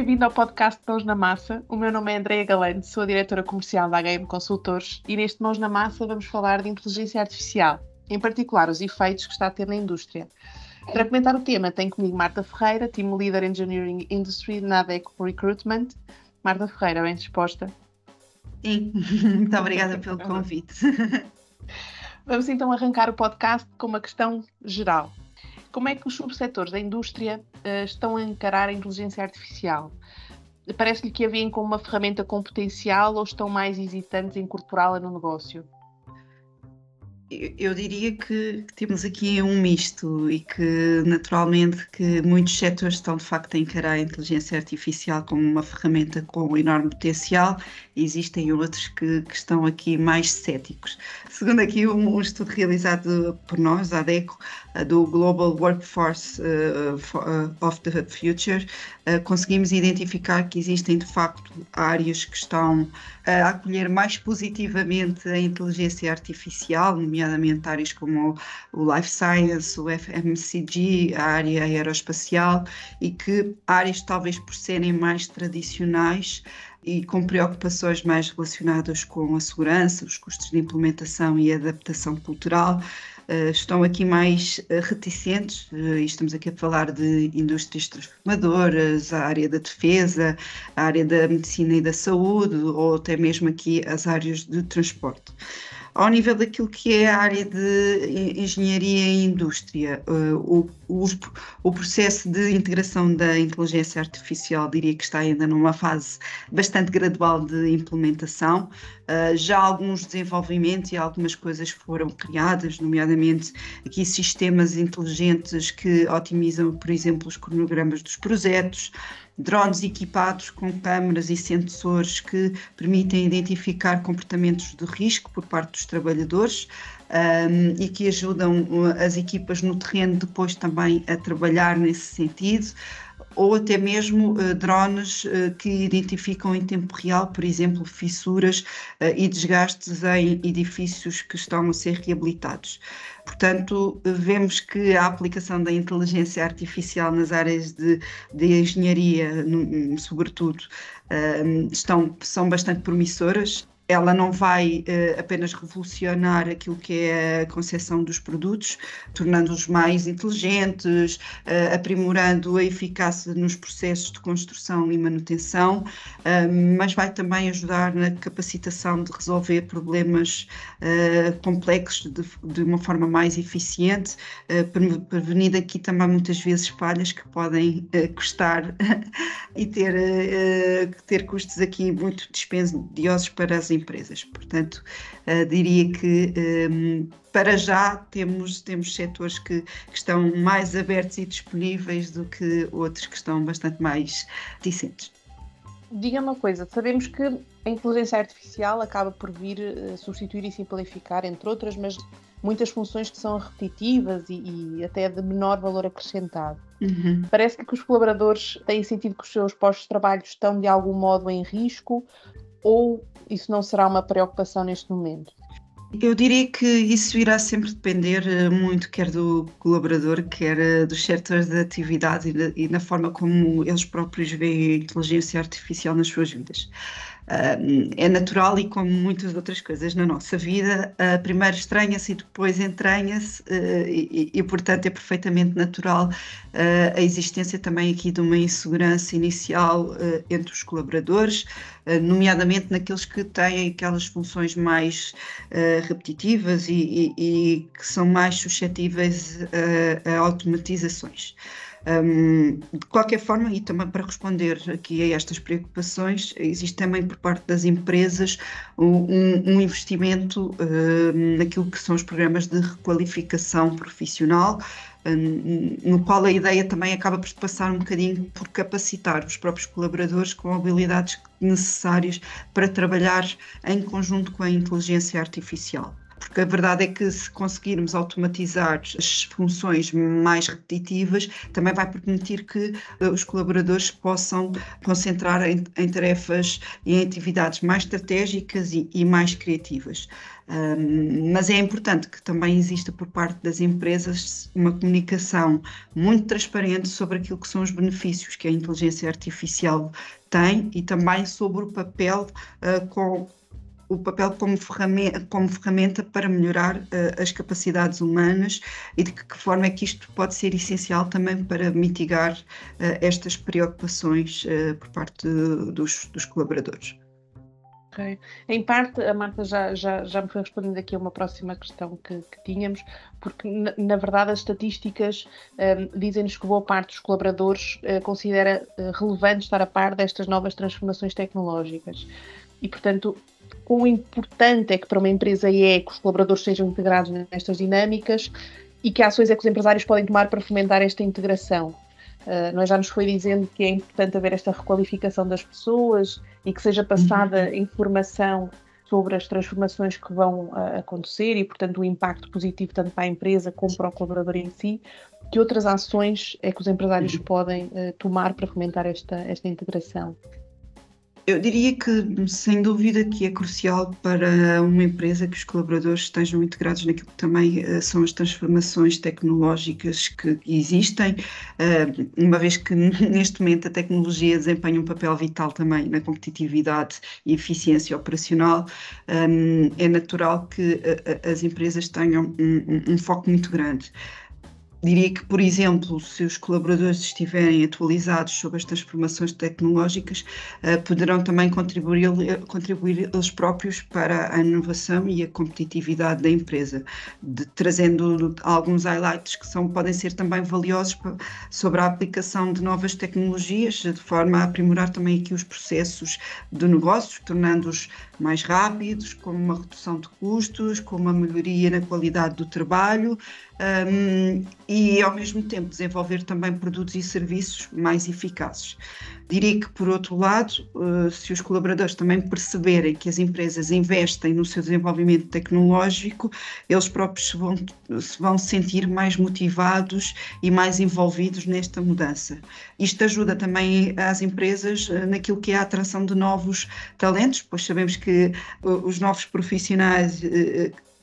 bem-vindo ao podcast Mãos na Massa. O meu nome é Andreia Galante, sou a diretora comercial da HM Consultores e neste Mãos na Massa vamos falar de inteligência artificial, em particular os efeitos que está a ter na indústria. Para comentar o tema, tenho comigo Marta Ferreira, Team Leader Engineering Industry na ADECO Recruitment. Marta Ferreira, bem disposta? Sim, muito obrigada pelo convite. Vamos então arrancar o podcast com uma questão geral. Como é que os subsetores da indústria uh, estão a encarar a inteligência artificial? Parece-lhe que a veem como uma ferramenta com potencial ou estão mais hesitantes em incorporá-la no negócio? Eu diria que, temos aqui um misto e que naturalmente que muitos setores estão de facto a encarar a inteligência artificial como uma ferramenta com enorme potencial e existem outros que, que estão aqui mais céticos. Segundo aqui um, um, estudo realizado por nós, a ADECO, do Global Workforce for, uh, of the Future, uh, conseguimos identificar que existem de facto áreas que estão a acolher mais positivamente a inteligência artificial, nomeadamente áreas como o Life Science, o FMCG, a área aeroespacial, e que áreas talvez por serem mais tradicionais e com preocupações mais relacionadas com a segurança, os custos de implementação e adaptação cultural, estão aqui mais uh, reticentes, uh, estamos aqui a falar de indústrias transformadoras, a área da defesa, a área da medicina e da saúde, ou até mesmo aqui as áreas de transporte. Ao nível daquilo que é a área de engenharia e indústria, o, o, o, processo de integração da inteligência artificial diria que está ainda numa fase bastante gradual de implementação. Uh, já alguns desenvolvimentos e algumas coisas foram criadas, nomeadamente aqui sistemas inteligentes que otimizam, por exemplo, os cronogramas dos projetos, drones equipados com câmaras e sensores que permitem identificar comportamentos de risco por parte dos trabalhadores um, e que ajudam uh, as equipas no terreno depois também a trabalhar nesse sentido ou até mesmo uh, drones uh, que identificam em tempo real, por exemplo, fissuras uh, e desgastes em edifícios que estão a ser reabilitados. Portanto, vemos que a aplicação da inteligência artificial nas áreas de, de engenharia, no, sobretudo, estão, são bastante promissoras ela não vai uh, apenas revolucionar aquilo que é a concepção dos produtos, tornando-os mais inteligentes, uh, aprimorando a eficácia nos processos de construção e manutenção, uh, mas vai também ajudar na capacitação de resolver problemas complexos de, de, uma forma mais eficiente, prevenindo aqui também muitas vezes falhas que podem custar e ter, ter custos aqui muito dispendiosos para as empresas empresas. Portanto, uh, diria que um, para já temos, temos setores que, que, estão mais abertos e disponíveis do que outros que estão bastante mais reticentes. Diga uma coisa, sabemos que a inteligência artificial acaba por vir uh, substituir e simplificar, entre outras, mas muitas funções que são repetitivas e, e até de menor valor acrescentado. Uhum. Parece que os colaboradores têm sentido que os seus postos de trabalho estão de algum modo em risco ou isso não será uma preocupação neste momento? Eu diria que isso irá sempre depender eh, muito, quer do colaborador, quer eh, dos setores de atividade e, na forma como eles próprios veem a inteligência artificial nas suas vidas. É natural e como muitas outras coisas na nossa vida, uh, primeiro estranha-se e depois entranha-se, uh, e, e, portanto é perfeitamente natural a existência também aqui de uma insegurança inicial entre os colaboradores, nomeadamente naqueles que têm aquelas funções mais repetitivas e, e, e, que são mais suscetíveis a automatizações. Um, de qualquer forma, e também para responder aqui a estas preocupações, existe também por parte das empresas um, um investimento uh, naquilo que são os programas de requalificação profissional, no qual a ideia também acaba por passar um bocadinho por capacitar os próprios colaboradores com habilidades necessárias para trabalhar em conjunto com a inteligência artificial. Porque a verdade é que se conseguirmos automatizar as funções mais repetitivas, também vai permitir que uh, os colaboradores possam concentrar em, em tarefas e em atividades mais estratégicas e, e mais criativas. Um, mas é importante que também exista por parte das empresas uma comunicação muito transparente sobre aquilo que são os benefícios que a inteligência artificial tem e também sobre o papel uh, com, o papel como ferramenta, como ferramenta para melhorar uh, as capacidades humanas e de que forma é que isto pode ser essencial também para mitigar uh, estas preocupações uh, por parte dos, dos colaboradores. Ok. Em parte, a Marta já, já, já me foi respondendo aqui a uma próxima questão que, que tínhamos, porque na, na, verdade as estatísticas um, dizem-nos que boa parte dos colaboradores considera relevante estar a par destas novas transformações tecnológicas. E, portanto, quão importante é que para uma empresa é que os colaboradores sejam integrados nestas dinâmicas e que ações é que os empresários podem tomar para fomentar esta integração. Uh, nós já nos foi dizendo que é importante haver esta requalificação das pessoas e que seja passada uhum. informação sobre as transformações que vão uh, acontecer e, portanto, o impacto positivo tanto para a empresa como para o colaborador em si. Que outras ações é que os empresários uhum. podem uh, tomar para fomentar esta, esta integração? Eu diria que, sem dúvida, que é crucial para uma empresa que os colaboradores estejam integrados naquilo que também uh, são as transformações tecnológicas que existem, uh, uma vez que neste momento a tecnologia desempenha um papel vital também na competitividade e eficiência operacional, um, é natural que uh, as empresas tenham um, um, um foco muito grande. Diria que, por exemplo, se os colaboradores estiverem atualizados sobre as transformações tecnológicas, uh, poderão também contribuir, contribuir eles próprios para a inovação e a competitividade da empresa, de, trazendo alguns highlights que são, podem ser também valiosos sobre a aplicação de novas tecnologias, de forma a aprimorar também aqui os processos de negócios, tornando-os mais rápidos, com uma redução de custos, com uma melhoria na qualidade do trabalho um, e, ao mesmo tempo, desenvolver também produtos e serviços mais eficazes. Diria que, por outro lado, uh, se os colaboradores também perceberem que as empresas investem no seu desenvolvimento tecnológico, eles próprios se vão, se vão sentir mais motivados e mais envolvidos nesta mudança. Isto ajuda também as empresas uh, naquilo que é a atração de novos talentos, pois sabemos que uh, os novos profissionais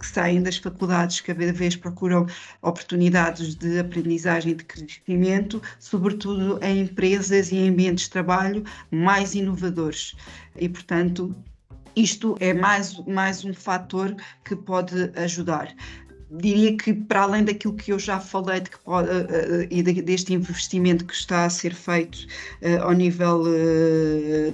que saem das faculdades cada vez procuram oportunidades de aprendizagem e de crescimento, sobretudo em empresas e em ambientes de trabalho mais inovadores. E, portanto, isto é mais, mais um fator que pode ajudar diria que para além daquilo que eu já falei de que pode, uh, uh, e de, deste investimento que está a ser feito uh, ao nível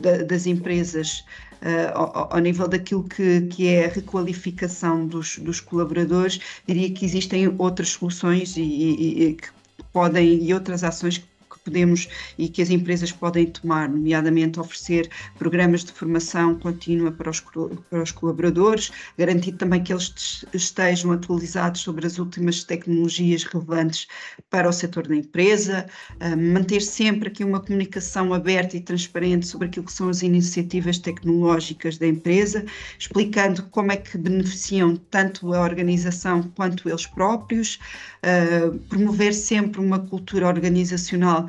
da, das empresas uh, ao, ao, nível daquilo que, que é a requalificação dos, dos colaboradores, diria que existem outras soluções e, e, e que podem e outras ações que podemos e que as empresas podem tomar, nomeadamente oferecer programas de formação contínua para os, para os colaboradores, garantir também que eles estejam atualizados sobre as últimas tecnologias relevantes para o setor da empresa, ah, manter sempre aqui uma comunicação aberta e transparente sobre aquilo que são as iniciativas tecnológicas da empresa, explicando como é que beneficiam tanto a organização quanto eles próprios, ah, promover sempre uma cultura organizacional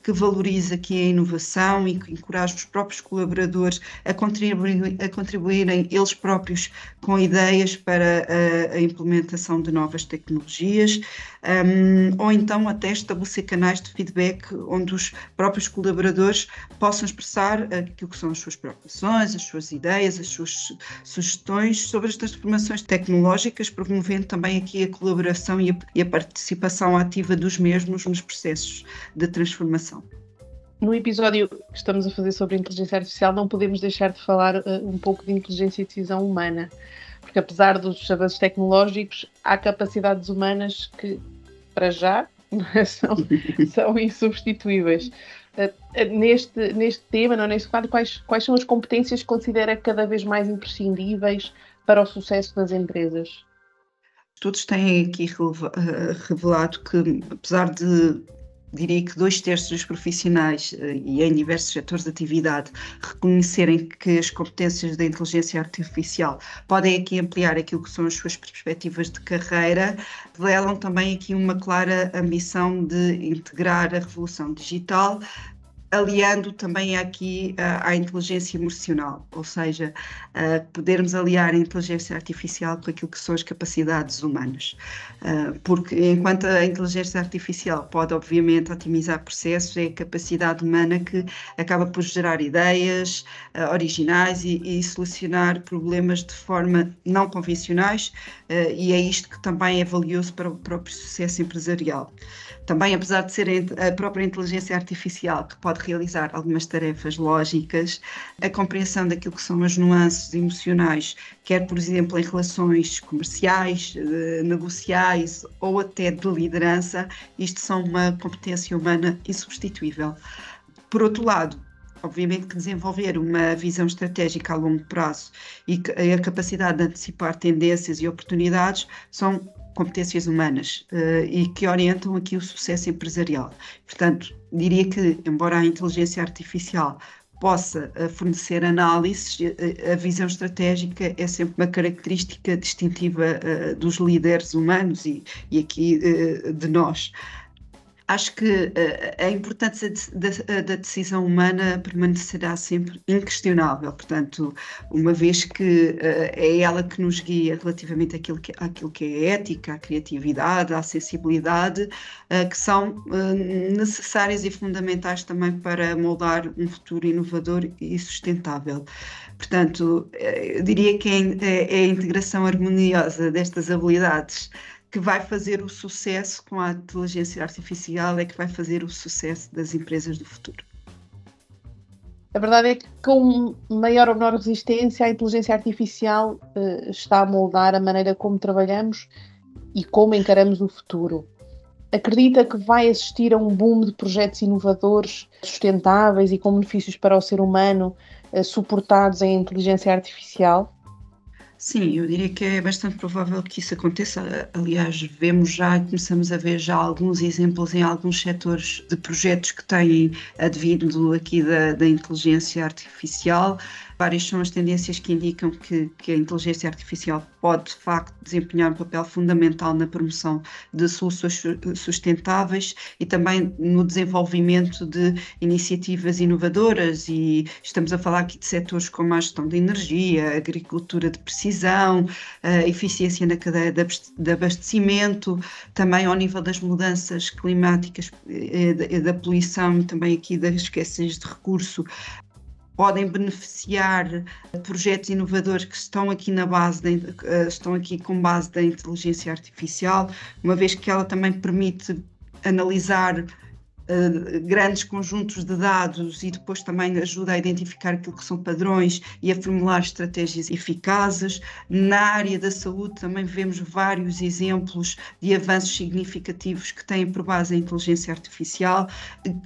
que valoriza aqui a inovação e que encoraja os próprios colaboradores a, contribuir, a contribuírem eles próprios com ideias para a, a implementação de novas tecnologias, um, ou então até estabelecer canais de feedback onde os próprios colaboradores possam expressar aquilo que são as suas preocupações, as suas ideias, as suas sugestões sobre as transformações tecnológicas, promovendo também aqui a colaboração e a, e a participação ativa dos mesmos nos processos de transformação no episódio que estamos a fazer sobre inteligência artificial, não podemos deixar de falar uh, um pouco de inteligência e decisão humana, porque apesar dos avanços tecnológicos, há capacidades humanas que, para já, são, são insubstituíveis. Uh, neste, neste tema, não, neste quadro, quais, quais são as competências que considera cada vez mais imprescindíveis para o sucesso das empresas? Todos têm aqui revelado que, apesar de diria que dois terços dos profissionais uh, e em diversos setores de atividade reconhecerem que as competências da inteligência artificial podem aqui ampliar aquilo que são as suas perspectivas de carreira, revelam também aqui uma clara ambição de integrar a revolução digital aliando também aqui uh, à inteligência emocional, ou seja, uh, podermos aliar a inteligência artificial com aquilo que são as capacidades humanas. Uh, porque enquanto a inteligência artificial pode, obviamente, otimizar processos, é a capacidade humana que acaba por gerar ideias originais e, e, solucionar problemas de forma não convencionais, e é isto que também é valioso para o próprio sucesso empresarial. Também, apesar de ser a própria inteligência artificial que pode realizar algumas tarefas lógicas, a compreensão daquilo que são as nuances emocionais, quer, por exemplo, em relações comerciais, eh, negociais ou até de liderança, isto são uma competência humana insubstituível. Por outro lado, obviamente que desenvolver uma visão estratégica a longo prazo e a capacidade de antecipar tendências e oportunidades são competências humanas uh, e que orientam aqui o sucesso empresarial. Portanto, diria que, embora a inteligência artificial possa uh, fornecer análises, uh, a visão estratégica é sempre uma característica distintiva dos líderes humanos e, e aqui de nós acho que a importância da, decisão humana permanecerá sempre inquestionável. Portanto, uma vez que é ela que nos guia relativamente àquilo que, àquilo que é ética, à criatividade, à sensibilidade, que são necessárias e fundamentais também para moldar um futuro inovador e sustentável. Portanto, eu diria que é, é a integração harmoniosa destas habilidades que vai fazer o sucesso com a inteligência artificial, é que vai fazer o sucesso das empresas do futuro. A verdade é que com maior ou menor resistência, a inteligência artificial uh, está a moldar a maneira como trabalhamos e como encaramos o futuro. Acredita que vai assistir a um boom de projetos inovadores, sustentáveis e com benefícios para o ser humano, uh, suportados em inteligência artificial? Sim, eu diria que é bastante provável que isso aconteça. Aliás, vemos já, começamos a ver já alguns exemplos em alguns setores de projetos que têm advindo aqui da, da inteligência artificial. Várias são as tendências que indicam que, que, a inteligência artificial pode, de facto, desempenhar um papel fundamental na promoção de soluções sustentáveis e também no desenvolvimento de iniciativas inovadoras. E estamos a falar aqui de setores como a gestão de energia, agricultura de precisão, eficiência na cadeia de abastecimento, também ao nível das mudanças climáticas, eh, da poluição também aqui das esqueces de recurso podem beneficiar projetos inovadores que estão aqui na base, de, eh, estão aqui com base da inteligência artificial, uma vez que ela também permite analisar grandes conjuntos de dados e depois também ajuda a identificar aquilo que são padrões e a formular estratégias eficazes. Na área da saúde também vemos vários exemplos de avanços significativos que têm por base a inteligência artificial,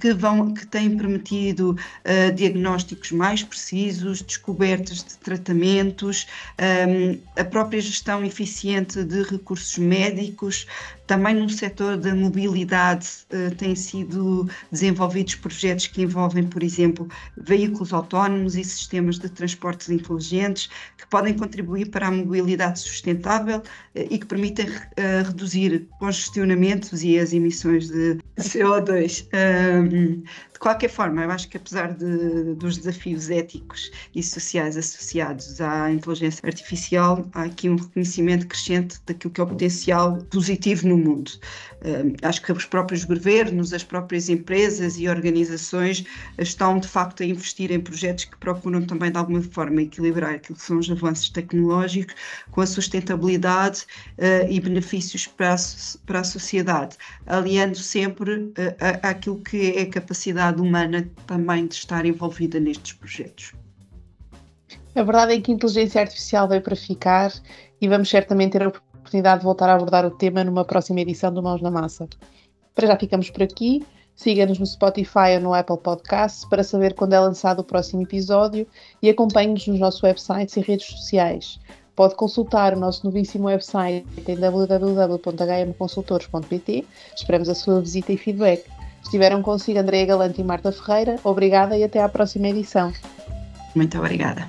que, vão, que têm permitido uh, diagnósticos mais precisos, descobertas de tratamentos, um, ehm, a própria gestão eficiente de recursos médicos, também no setor da mobilidade uh, têm sido desenvolvidos projetos que envolvem, por exemplo, veículos autónomos e sistemas de transportes inteligentes que podem contribuir para a mobilidade sustentável uh, e que permitem uh, reduzir congestionamentos e as emissões de CO2. Um, de qualquer forma, eu acho que apesar de, dos desafios éticos e sociais associados à inteligência artificial, há aqui um reconhecimento crescente daquilo que é o potencial positivo no mundo. Uh, acho que os próprios governos, as próprias empresas e organizações estão de facto a investir em projetos que procuram também de alguma forma equilibrar aquilo que são os avanços tecnológicos com a sustentabilidade uh, e benefícios para a, para a sociedade, aliando sempre uh, aquilo que é a capacidade humana também de estar envolvida nestes projetos. A verdade é que a inteligência artificial veio para ficar e vamos certamente ter a oportunidade de voltar a abordar o tema numa próxima edição do Mãos na Massa. Para já ficamos por aqui. Siga-nos no Spotify ou no Apple Podcasts para saber quando é lançado o próximo episódio e acompanhe-nos nos nossos websites e redes sociais. Pode consultar o nosso novíssimo website em www.hmconsultores.pt. Esperamos a sua visita e feedback. Estiveram consigo Andréa Galante e Marta Ferreira. Obrigada e até à próxima edição. Muito obrigada.